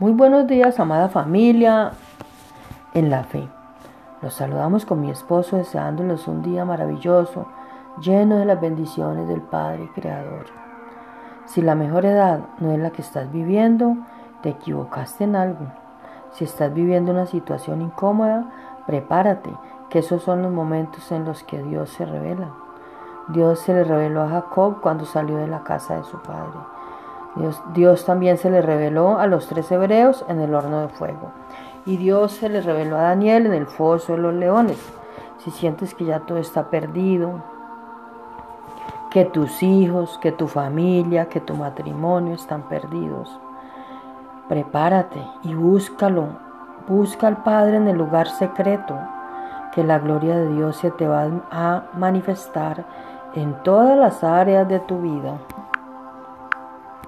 Muy buenos días, amada familia en la fe. Los saludamos con mi esposo deseándoles un día maravilloso, lleno de las bendiciones del Padre Creador. Si la mejor edad no es la que estás viviendo, te equivocaste en algo. Si estás viviendo una situación incómoda, prepárate, que esos son los momentos en los que Dios se revela. Dios se le reveló a Jacob cuando salió de la casa de su padre. Dios, también se le reveló a los tres hebreos en el horno de fuego. Y Dios se le reveló a Daniel en el foso de los leones. Si sientes que ya todo está perdido, que tus hijos, que tu familia, que tu matrimonio están perdidos, prepárate y búscalo. Busca al Padre en el lugar secreto, que la gloria de Dios se te va a manifestar en todas las áreas de tu vida.